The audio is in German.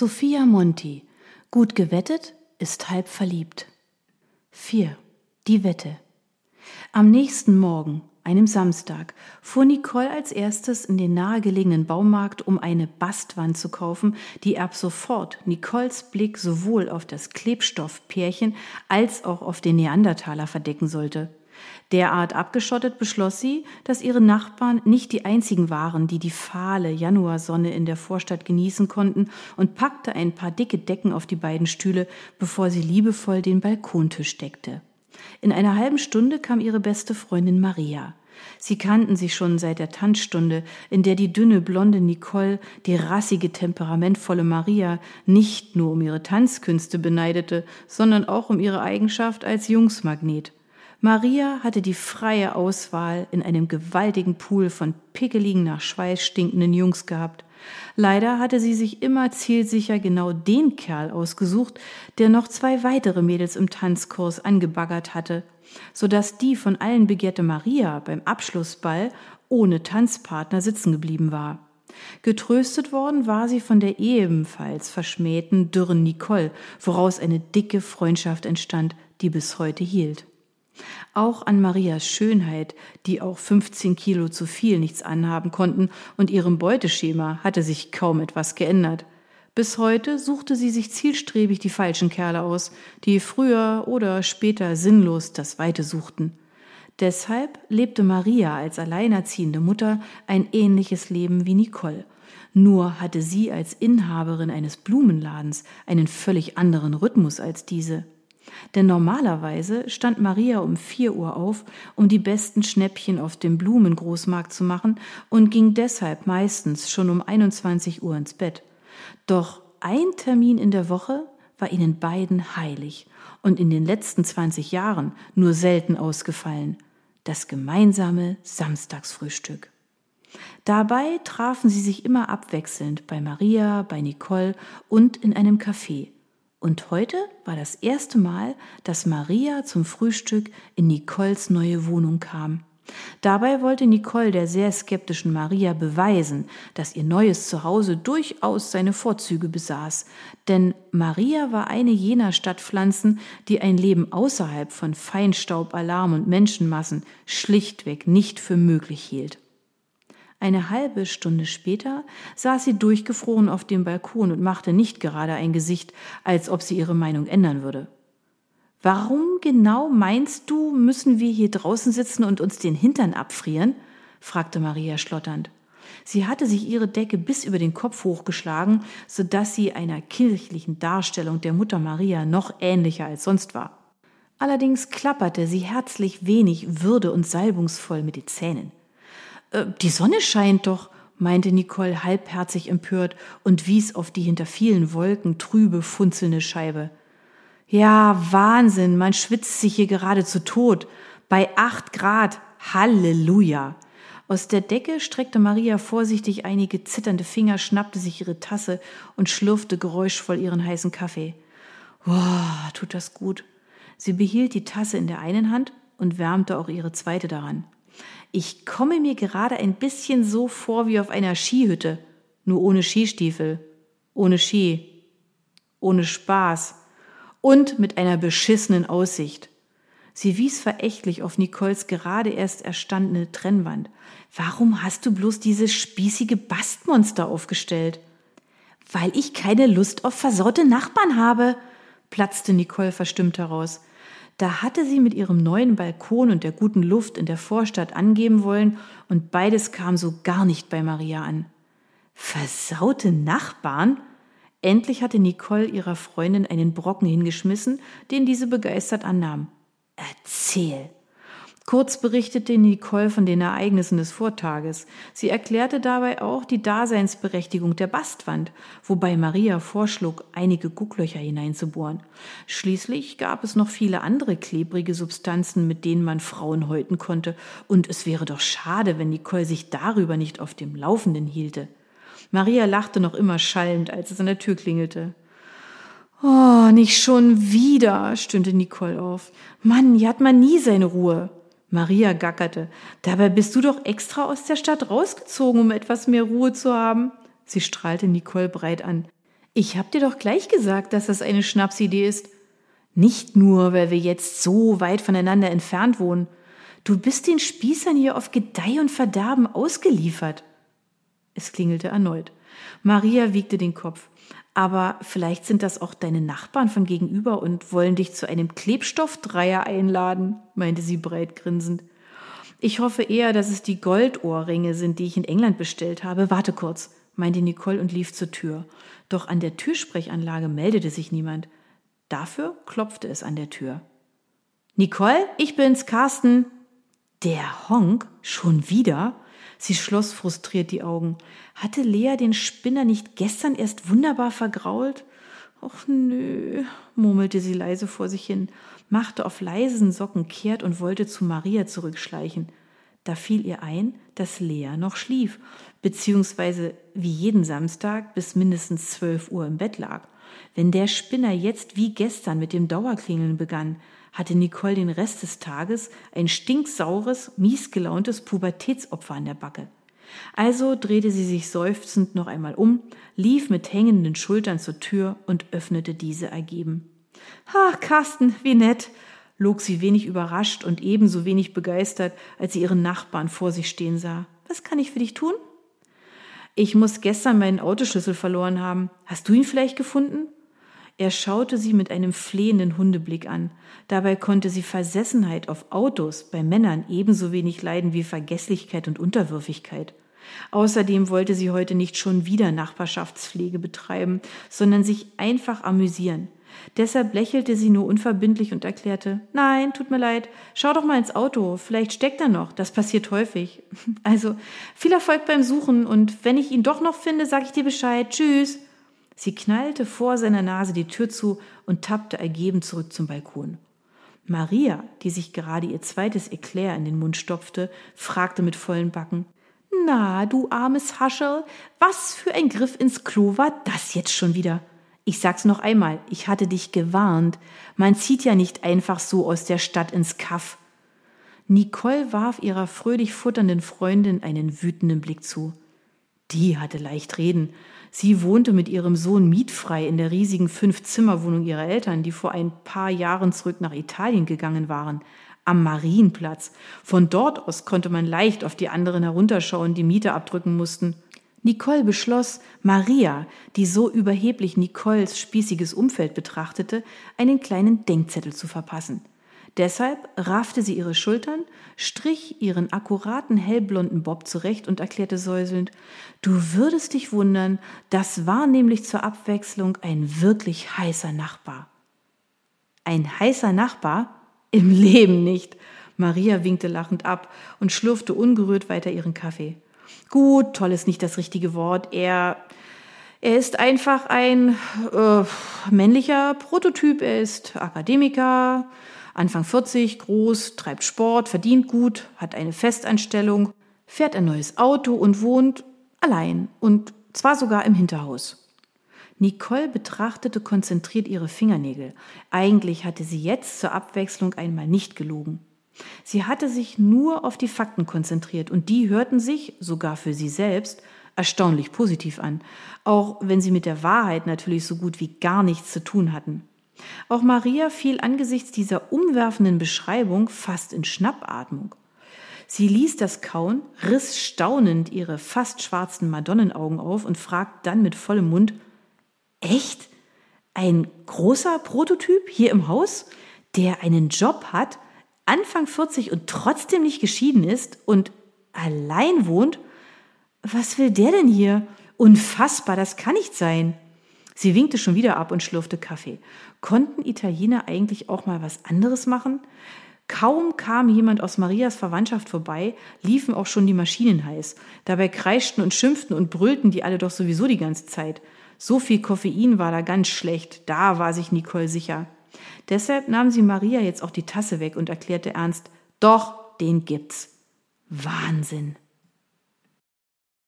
Sophia Monti. Gut gewettet ist halb verliebt. 4. Die Wette. Am nächsten Morgen, einem Samstag, fuhr Nicole als erstes in den nahegelegenen Baumarkt, um eine Bastwand zu kaufen, die ab sofort Nicoles Blick sowohl auf das Klebstoffpärchen als auch auf den Neandertaler verdecken sollte. Derart abgeschottet beschloss sie, dass ihre Nachbarn nicht die einzigen waren, die die fahle Januarsonne in der Vorstadt genießen konnten und packte ein paar dicke Decken auf die beiden Stühle, bevor sie liebevoll den Balkontisch deckte. In einer halben Stunde kam ihre beste Freundin Maria. Sie kannten sich schon seit der Tanzstunde, in der die dünne, blonde Nicole die rassige, temperamentvolle Maria nicht nur um ihre Tanzkünste beneidete, sondern auch um ihre Eigenschaft als Jungsmagnet. Maria hatte die freie Auswahl in einem gewaltigen Pool von pickeligen nach Schweiß stinkenden Jungs gehabt. Leider hatte sie sich immer zielsicher genau den Kerl ausgesucht, der noch zwei weitere Mädels im Tanzkurs angebaggert hatte, so dass die von allen begehrte Maria beim Abschlussball ohne Tanzpartner sitzen geblieben war. Getröstet worden war sie von der ebenfalls verschmähten, dürren Nicole, woraus eine dicke Freundschaft entstand, die bis heute hielt. Auch an Marias Schönheit, die auch 15 Kilo zu viel nichts anhaben konnten, und ihrem Beuteschema hatte sich kaum etwas geändert. Bis heute suchte sie sich zielstrebig die falschen Kerle aus, die früher oder später sinnlos das Weite suchten. Deshalb lebte Maria als alleinerziehende Mutter ein ähnliches Leben wie Nicole. Nur hatte sie als Inhaberin eines Blumenladens einen völlig anderen Rhythmus als diese. Denn normalerweise stand Maria um vier Uhr auf, um die besten Schnäppchen auf dem Blumengroßmarkt zu machen und ging deshalb meistens schon um 21 Uhr ins Bett. Doch ein Termin in der Woche war ihnen beiden heilig und in den letzten 20 Jahren nur selten ausgefallen. Das gemeinsame Samstagsfrühstück. Dabei trafen sie sich immer abwechselnd bei Maria, bei Nicole und in einem Café. Und heute war das erste Mal, dass Maria zum Frühstück in Nicoles neue Wohnung kam. Dabei wollte Nicole der sehr skeptischen Maria beweisen, dass ihr neues Zuhause durchaus seine Vorzüge besaß, denn Maria war eine jener Stadtpflanzen, die ein Leben außerhalb von Feinstaub, Alarm und Menschenmassen schlichtweg nicht für möglich hielt. Eine halbe Stunde später saß sie durchgefroren auf dem Balkon und machte nicht gerade ein Gesicht, als ob sie ihre Meinung ändern würde. Warum genau meinst du, müssen wir hier draußen sitzen und uns den Hintern abfrieren? fragte Maria schlotternd. Sie hatte sich ihre Decke bis über den Kopf hochgeschlagen, so dass sie einer kirchlichen Darstellung der Mutter Maria noch ähnlicher als sonst war. Allerdings klapperte sie herzlich wenig würde und salbungsvoll mit den Zähnen. Äh, die Sonne scheint doch, meinte Nicole halbherzig empört und wies auf die hinter vielen Wolken trübe, funzelnde Scheibe. Ja, Wahnsinn, man schwitzt sich hier gerade zu Tod. Bei acht Grad. Halleluja. Aus der Decke streckte Maria vorsichtig einige zitternde Finger, schnappte sich ihre Tasse und schlürfte geräuschvoll ihren heißen Kaffee. Boah, tut das gut. Sie behielt die Tasse in der einen Hand und wärmte auch ihre zweite daran. Ich komme mir gerade ein bisschen so vor wie auf einer Skihütte, nur ohne Skistiefel, ohne Ski, ohne Spaß und mit einer beschissenen Aussicht. Sie wies verächtlich auf Nicoles gerade erst erstandene Trennwand. Warum hast du bloß dieses spießige Bastmonster aufgestellt? Weil ich keine Lust auf versaute Nachbarn habe, platzte Nicole verstimmt heraus. Da hatte sie mit ihrem neuen Balkon und der guten Luft in der Vorstadt angeben wollen, und beides kam so gar nicht bei Maria an. Versaute Nachbarn? Endlich hatte Nicole ihrer Freundin einen Brocken hingeschmissen, den diese begeistert annahm. Erzähl, Kurz berichtete Nicole von den Ereignissen des Vortages. Sie erklärte dabei auch die Daseinsberechtigung der Bastwand, wobei Maria vorschlug, einige Gucklöcher hineinzubohren. Schließlich gab es noch viele andere klebrige Substanzen, mit denen man Frauen häuten konnte, und es wäre doch schade, wenn Nicole sich darüber nicht auf dem Laufenden hielte. Maria lachte noch immer schallend, als es an der Tür klingelte. Oh, nicht schon wieder, stöhnte Nicole auf. Mann, hier hat man nie seine Ruhe. Maria gackerte. Dabei bist du doch extra aus der Stadt rausgezogen, um etwas mehr Ruhe zu haben. Sie strahlte Nicole breit an. Ich hab dir doch gleich gesagt, dass das eine Schnapsidee ist. Nicht nur, weil wir jetzt so weit voneinander entfernt wohnen. Du bist den Spießern hier auf Gedeih und Verderben ausgeliefert. Es klingelte erneut. Maria wiegte den Kopf. Aber vielleicht sind das auch deine Nachbarn von gegenüber und wollen dich zu einem Klebstoffdreier einladen, meinte sie breit grinsend. Ich hoffe eher, dass es die Goldohrringe sind, die ich in England bestellt habe. Warte kurz, meinte Nicole und lief zur Tür. Doch an der Türsprechanlage meldete sich niemand. Dafür klopfte es an der Tür. Nicole, ich bin's, Carsten. Der Honk? Schon wieder? Sie schloss frustriert die Augen. Hatte Lea den Spinner nicht gestern erst wunderbar vergrault? Ach nö, murmelte sie leise vor sich hin, machte auf leisen Socken kehrt und wollte zu Maria zurückschleichen. Da fiel ihr ein, dass Lea noch schlief, beziehungsweise wie jeden Samstag bis mindestens zwölf Uhr im Bett lag. Wenn der Spinner jetzt wie gestern mit dem Dauerklingeln begann, hatte Nicole den Rest des Tages ein stinksaures, miesgelauntes Pubertätsopfer an der Backe. Also drehte sie sich seufzend noch einmal um, lief mit hängenden Schultern zur Tür und öffnete diese ergeben. Ha, Carsten, wie nett, log sie wenig überrascht und ebenso wenig begeistert, als sie ihren Nachbarn vor sich stehen sah. Was kann ich für dich tun? Ich muss gestern meinen Autoschlüssel verloren haben. Hast du ihn vielleicht gefunden? Er schaute sie mit einem flehenden Hundeblick an. Dabei konnte sie Versessenheit auf Autos bei Männern ebenso wenig leiden wie Vergesslichkeit und Unterwürfigkeit. Außerdem wollte sie heute nicht schon wieder Nachbarschaftspflege betreiben, sondern sich einfach amüsieren. Deshalb lächelte sie nur unverbindlich und erklärte, nein, tut mir leid, schau doch mal ins Auto, vielleicht steckt er noch, das passiert häufig. Also viel Erfolg beim Suchen und wenn ich ihn doch noch finde, sag ich dir Bescheid, tschüss. Sie knallte vor seiner Nase die Tür zu und tappte ergeben zurück zum Balkon. Maria, die sich gerade ihr zweites Eklat in den Mund stopfte, fragte mit vollen Backen Na, du armes Hascherl, was für ein Griff ins Klo war das jetzt schon wieder? Ich sag's noch einmal, ich hatte dich gewarnt. Man zieht ja nicht einfach so aus der Stadt ins Kaff. Nicole warf ihrer fröhlich futternden Freundin einen wütenden Blick zu. Die hatte leicht reden, Sie wohnte mit ihrem Sohn mietfrei in der riesigen Fünf-Zimmer-Wohnung ihrer Eltern, die vor ein paar Jahren zurück nach Italien gegangen waren, am Marienplatz. Von dort aus konnte man leicht auf die anderen herunterschauen, die Miete abdrücken mussten. Nicole beschloss, Maria, die so überheblich Nicoles spießiges Umfeld betrachtete, einen kleinen Denkzettel zu verpassen. Deshalb raffte sie ihre Schultern, strich ihren akkuraten hellblonden Bob zurecht und erklärte säuselnd, du würdest dich wundern, das war nämlich zur Abwechslung ein wirklich heißer Nachbar. Ein heißer Nachbar? Im Leben nicht. Maria winkte lachend ab und schlurfte ungerührt weiter ihren Kaffee. Gut, toll ist nicht das richtige Wort. Er, er ist einfach ein äh, männlicher Prototyp. Er ist Akademiker, Anfang 40, groß, treibt Sport, verdient gut, hat eine Festanstellung, fährt ein neues Auto und wohnt allein und zwar sogar im Hinterhaus. Nicole betrachtete konzentriert ihre Fingernägel. Eigentlich hatte sie jetzt zur Abwechslung einmal nicht gelogen. Sie hatte sich nur auf die Fakten konzentriert und die hörten sich, sogar für sie selbst, erstaunlich positiv an, auch wenn sie mit der Wahrheit natürlich so gut wie gar nichts zu tun hatten. Auch Maria fiel angesichts dieser umwerfenden Beschreibung fast in Schnappatmung. Sie ließ das Kauen, riss staunend ihre fast schwarzen Madonnenaugen auf und fragte dann mit vollem Mund, Echt? Ein großer Prototyp hier im Haus, der einen Job hat, Anfang 40 und trotzdem nicht geschieden ist und allein wohnt? Was will der denn hier? Unfassbar, das kann nicht sein. Sie winkte schon wieder ab und schlürfte Kaffee. Konnten Italiener eigentlich auch mal was anderes machen? Kaum kam jemand aus Marias Verwandtschaft vorbei, liefen auch schon die Maschinen heiß. Dabei kreischten und schimpften und brüllten die alle doch sowieso die ganze Zeit. So viel Koffein war da ganz schlecht, da war sich Nicole sicher. Deshalb nahm sie Maria jetzt auch die Tasse weg und erklärte ernst, doch, den gibt's. Wahnsinn.